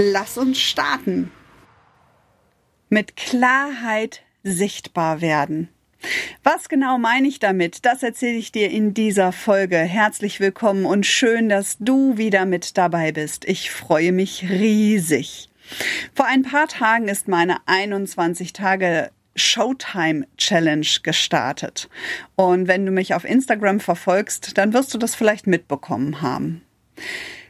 Lass uns starten. Mit Klarheit sichtbar werden. Was genau meine ich damit? Das erzähle ich dir in dieser Folge. Herzlich willkommen und schön, dass du wieder mit dabei bist. Ich freue mich riesig. Vor ein paar Tagen ist meine 21 Tage Showtime Challenge gestartet. Und wenn du mich auf Instagram verfolgst, dann wirst du das vielleicht mitbekommen haben.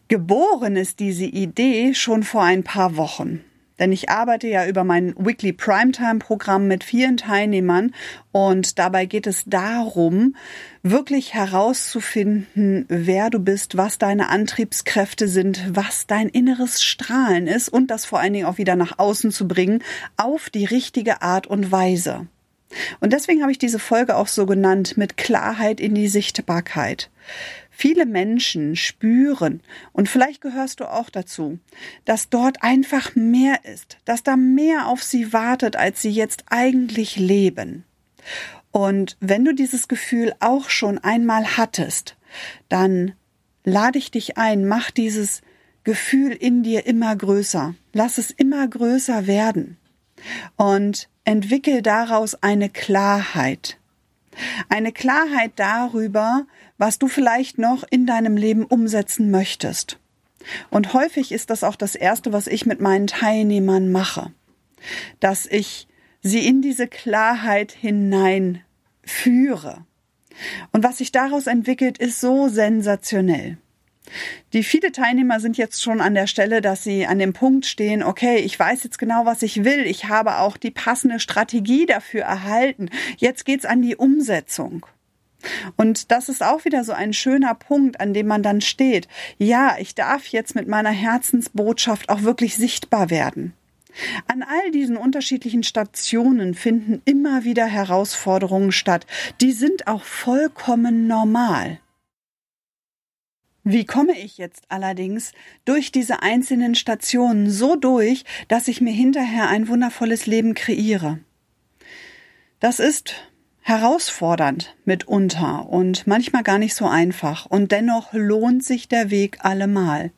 Geboren ist diese Idee schon vor ein paar Wochen. Denn ich arbeite ja über mein Weekly Primetime Programm mit vielen Teilnehmern und dabei geht es darum, wirklich herauszufinden, wer du bist, was deine Antriebskräfte sind, was dein inneres Strahlen ist und das vor allen Dingen auch wieder nach außen zu bringen auf die richtige Art und Weise. Und deswegen habe ich diese Folge auch so genannt mit Klarheit in die Sichtbarkeit. Viele Menschen spüren, und vielleicht gehörst du auch dazu, dass dort einfach mehr ist, dass da mehr auf sie wartet, als sie jetzt eigentlich leben. Und wenn du dieses Gefühl auch schon einmal hattest, dann lade ich dich ein, mach dieses Gefühl in dir immer größer, lass es immer größer werden und entwickel daraus eine Klarheit. Eine Klarheit darüber, was du vielleicht noch in deinem Leben umsetzen möchtest. Und häufig ist das auch das Erste, was ich mit meinen Teilnehmern mache, dass ich sie in diese Klarheit hinein führe. Und was sich daraus entwickelt, ist so sensationell. Die viele Teilnehmer sind jetzt schon an der Stelle, dass sie an dem Punkt stehen, okay, ich weiß jetzt genau, was ich will. Ich habe auch die passende Strategie dafür erhalten. Jetzt geht's an die Umsetzung. Und das ist auch wieder so ein schöner Punkt, an dem man dann steht. Ja, ich darf jetzt mit meiner Herzensbotschaft auch wirklich sichtbar werden. An all diesen unterschiedlichen Stationen finden immer wieder Herausforderungen statt. Die sind auch vollkommen normal. Wie komme ich jetzt allerdings durch diese einzelnen Stationen so durch, dass ich mir hinterher ein wundervolles Leben kreiere? Das ist herausfordernd mitunter und manchmal gar nicht so einfach. Und dennoch lohnt sich der Weg allemal.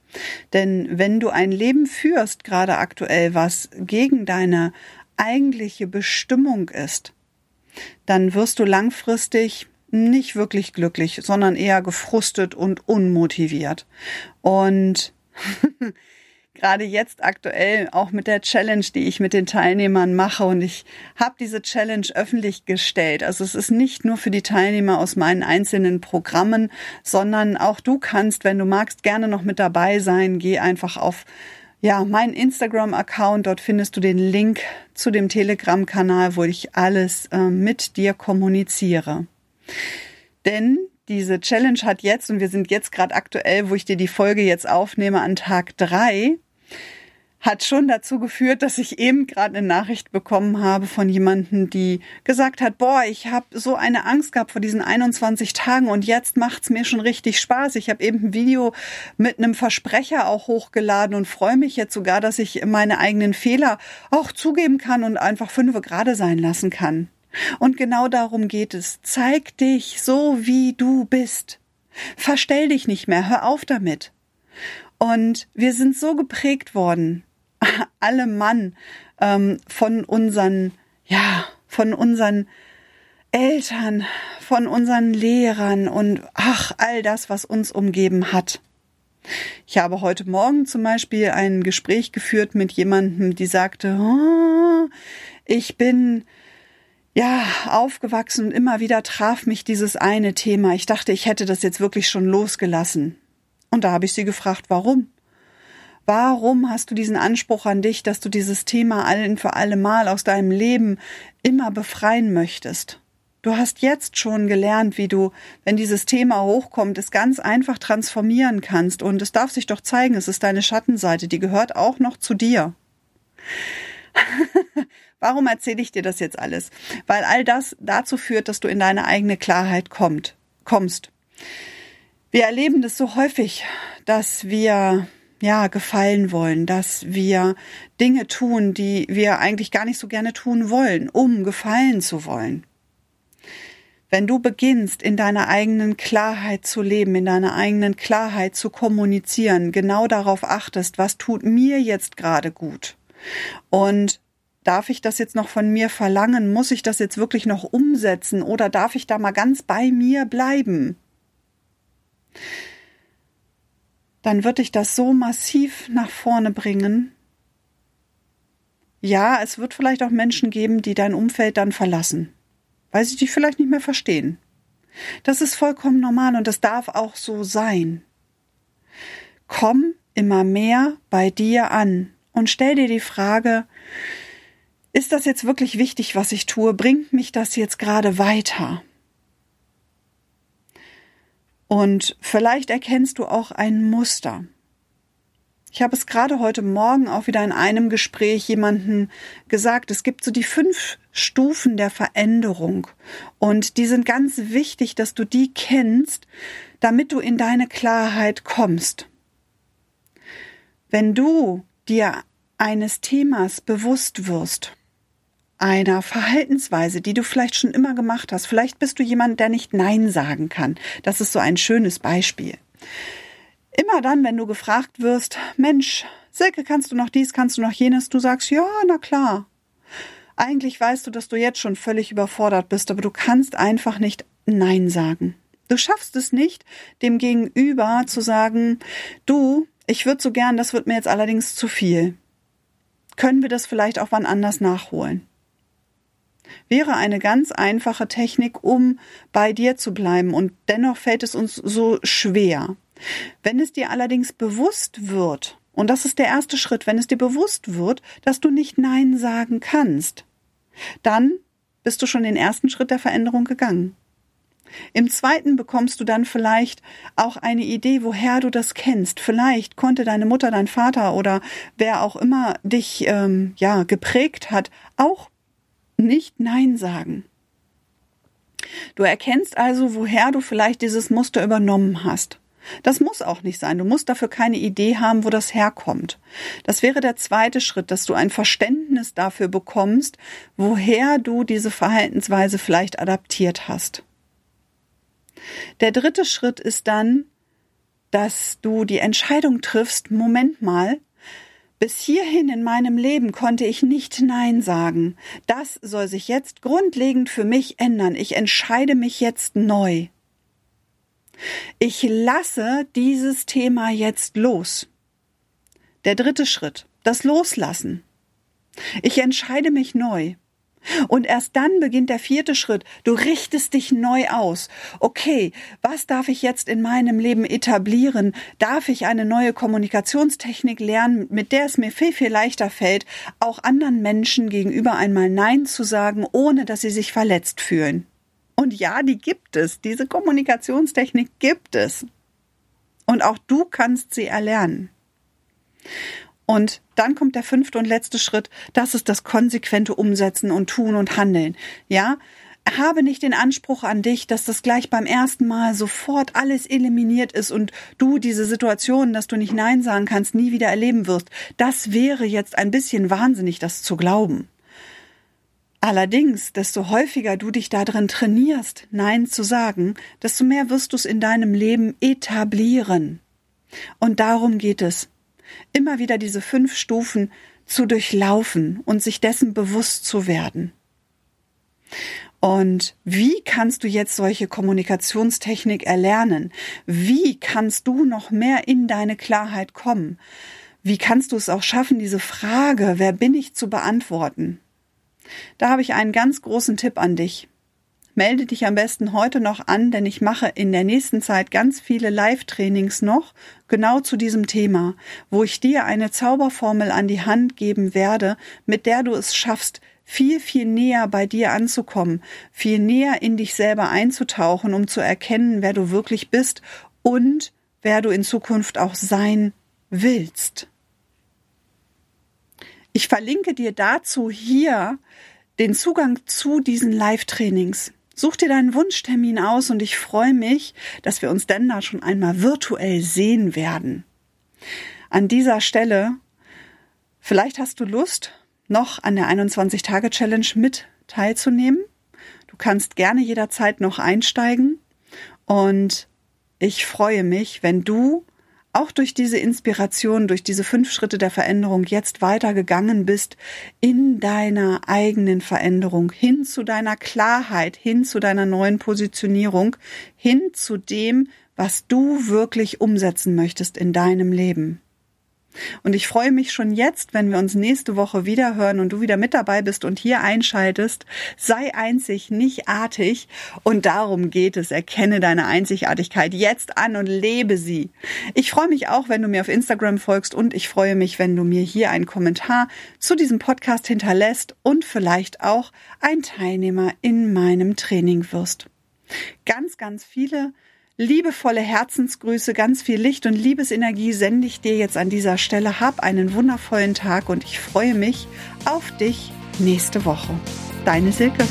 Denn wenn du ein Leben führst, gerade aktuell, was gegen deine eigentliche Bestimmung ist, dann wirst du langfristig nicht wirklich glücklich, sondern eher gefrustet und unmotiviert. Und gerade jetzt aktuell auch mit der Challenge, die ich mit den Teilnehmern mache. Und ich habe diese Challenge öffentlich gestellt. Also es ist nicht nur für die Teilnehmer aus meinen einzelnen Programmen, sondern auch du kannst, wenn du magst, gerne noch mit dabei sein. Geh einfach auf ja, mein Instagram-Account, dort findest du den Link zu dem Telegram-Kanal, wo ich alles äh, mit dir kommuniziere. Denn diese Challenge hat jetzt, und wir sind jetzt gerade aktuell, wo ich dir die Folge jetzt aufnehme, an Tag drei, hat schon dazu geführt, dass ich eben gerade eine Nachricht bekommen habe von jemandem, die gesagt hat, boah, ich habe so eine Angst gehabt vor diesen 21 Tagen und jetzt macht's mir schon richtig Spaß. Ich habe eben ein Video mit einem Versprecher auch hochgeladen und freue mich jetzt sogar, dass ich meine eigenen Fehler auch zugeben kann und einfach fünfe gerade sein lassen kann. Und genau darum geht es. Zeig dich so, wie du bist. Verstell dich nicht mehr, hör auf damit. Und wir sind so geprägt worden, alle Mann, ähm, von unseren, ja, von unseren Eltern, von unseren Lehrern und ach, all das, was uns umgeben hat. Ich habe heute Morgen zum Beispiel ein Gespräch geführt mit jemandem, die sagte, oh, ich bin ja, aufgewachsen und immer wieder traf mich dieses eine Thema. Ich dachte, ich hätte das jetzt wirklich schon losgelassen. Und da habe ich sie gefragt, warum? Warum hast du diesen Anspruch an dich, dass du dieses Thema allen für alle Mal aus deinem Leben immer befreien möchtest? Du hast jetzt schon gelernt, wie du, wenn dieses Thema hochkommt, es ganz einfach transformieren kannst. Und es darf sich doch zeigen, es ist deine Schattenseite, die gehört auch noch zu dir. Warum erzähle ich dir das jetzt alles? Weil all das dazu führt, dass du in deine eigene Klarheit kommt, kommst. Wir erleben das so häufig, dass wir ja, gefallen wollen, dass wir Dinge tun, die wir eigentlich gar nicht so gerne tun wollen, um gefallen zu wollen. Wenn du beginnst, in deiner eigenen Klarheit zu leben, in deiner eigenen Klarheit zu kommunizieren, genau darauf achtest, was tut mir jetzt gerade gut? Und darf ich das jetzt noch von mir verlangen? Muss ich das jetzt wirklich noch umsetzen? Oder darf ich da mal ganz bei mir bleiben? Dann wird dich das so massiv nach vorne bringen. Ja, es wird vielleicht auch Menschen geben, die dein Umfeld dann verlassen weil sie dich vielleicht nicht mehr verstehen. Das ist vollkommen normal und das darf auch so sein. Komm immer mehr bei dir an und stell dir die Frage, ist das jetzt wirklich wichtig, was ich tue? Bringt mich das jetzt gerade weiter? Und vielleicht erkennst du auch ein Muster. Ich habe es gerade heute Morgen auch wieder in einem Gespräch jemanden gesagt. Es gibt so die fünf Stufen der Veränderung. Und die sind ganz wichtig, dass du die kennst, damit du in deine Klarheit kommst. Wenn du dir eines Themas bewusst wirst, einer Verhaltensweise, die du vielleicht schon immer gemacht hast, vielleicht bist du jemand, der nicht Nein sagen kann. Das ist so ein schönes Beispiel. Immer dann, wenn du gefragt wirst, Mensch, Silke, kannst du noch dies, kannst du noch jenes, du sagst, ja, na klar. Eigentlich weißt du, dass du jetzt schon völlig überfordert bist, aber du kannst einfach nicht Nein sagen. Du schaffst es nicht, dem Gegenüber zu sagen, du, ich würde so gern, das wird mir jetzt allerdings zu viel. Können wir das vielleicht auch wann anders nachholen? Wäre eine ganz einfache Technik, um bei dir zu bleiben und dennoch fällt es uns so schwer. Wenn es dir allerdings bewusst wird, und das ist der erste Schritt, wenn es dir bewusst wird, dass du nicht Nein sagen kannst, dann bist du schon den ersten Schritt der Veränderung gegangen. Im zweiten bekommst du dann vielleicht auch eine Idee, woher du das kennst. Vielleicht konnte deine Mutter, dein Vater oder wer auch immer dich ähm, ja geprägt hat, auch nicht Nein sagen. Du erkennst also, woher du vielleicht dieses Muster übernommen hast. Das muss auch nicht sein. Du musst dafür keine Idee haben, wo das herkommt. Das wäre der zweite Schritt, dass du ein Verständnis dafür bekommst, woher du diese Verhaltensweise vielleicht adaptiert hast. Der dritte Schritt ist dann, dass du die Entscheidung triffst, Moment mal, bis hierhin in meinem Leben konnte ich nicht Nein sagen. Das soll sich jetzt grundlegend für mich ändern. Ich entscheide mich jetzt neu. Ich lasse dieses Thema jetzt los. Der dritte Schritt, das Loslassen. Ich entscheide mich neu. Und erst dann beginnt der vierte Schritt. Du richtest dich neu aus. Okay, was darf ich jetzt in meinem Leben etablieren? Darf ich eine neue Kommunikationstechnik lernen, mit der es mir viel, viel leichter fällt, auch anderen Menschen gegenüber einmal Nein zu sagen, ohne dass sie sich verletzt fühlen? Und ja, die gibt es. Diese Kommunikationstechnik gibt es. Und auch du kannst sie erlernen. Und dann kommt der fünfte und letzte Schritt. Das ist das konsequente Umsetzen und Tun und Handeln. Ja, habe nicht den Anspruch an dich, dass das gleich beim ersten Mal sofort alles eliminiert ist und du diese Situation, dass du nicht Nein sagen kannst, nie wieder erleben wirst. Das wäre jetzt ein bisschen wahnsinnig, das zu glauben. Allerdings, desto häufiger du dich darin trainierst, Nein zu sagen, desto mehr wirst du es in deinem Leben etablieren. Und darum geht es. Immer wieder diese fünf Stufen zu durchlaufen und sich dessen bewusst zu werden. Und wie kannst du jetzt solche Kommunikationstechnik erlernen? Wie kannst du noch mehr in deine Klarheit kommen? Wie kannst du es auch schaffen, diese Frage, wer bin ich, zu beantworten? Da habe ich einen ganz großen Tipp an dich. Melde dich am besten heute noch an, denn ich mache in der nächsten Zeit ganz viele Live-Trainings noch genau zu diesem Thema, wo ich dir eine Zauberformel an die Hand geben werde, mit der du es schaffst, viel, viel näher bei dir anzukommen, viel näher in dich selber einzutauchen, um zu erkennen, wer du wirklich bist und wer du in Zukunft auch sein willst. Ich verlinke dir dazu hier den Zugang zu diesen Live-Trainings. Such dir deinen Wunschtermin aus und ich freue mich, dass wir uns denn da schon einmal virtuell sehen werden. An dieser Stelle, vielleicht hast du Lust, noch an der 21-Tage-Challenge mit teilzunehmen. Du kannst gerne jederzeit noch einsteigen und ich freue mich, wenn du auch durch diese Inspiration, durch diese fünf Schritte der Veränderung jetzt weitergegangen bist in deiner eigenen Veränderung, hin zu deiner Klarheit, hin zu deiner neuen Positionierung, hin zu dem, was du wirklich umsetzen möchtest in deinem Leben. Und ich freue mich schon jetzt, wenn wir uns nächste Woche wieder hören und du wieder mit dabei bist und hier einschaltest. Sei einzig, nicht artig. Und darum geht es. Erkenne deine Einzigartigkeit jetzt an und lebe sie. Ich freue mich auch, wenn du mir auf Instagram folgst und ich freue mich, wenn du mir hier einen Kommentar zu diesem Podcast hinterlässt und vielleicht auch ein Teilnehmer in meinem Training wirst. Ganz, ganz viele liebevolle Herzensgrüße, ganz viel Licht und Liebesenergie sende ich dir jetzt an dieser Stelle. Hab einen wundervollen Tag und ich freue mich auf dich nächste Woche. Deine Silke.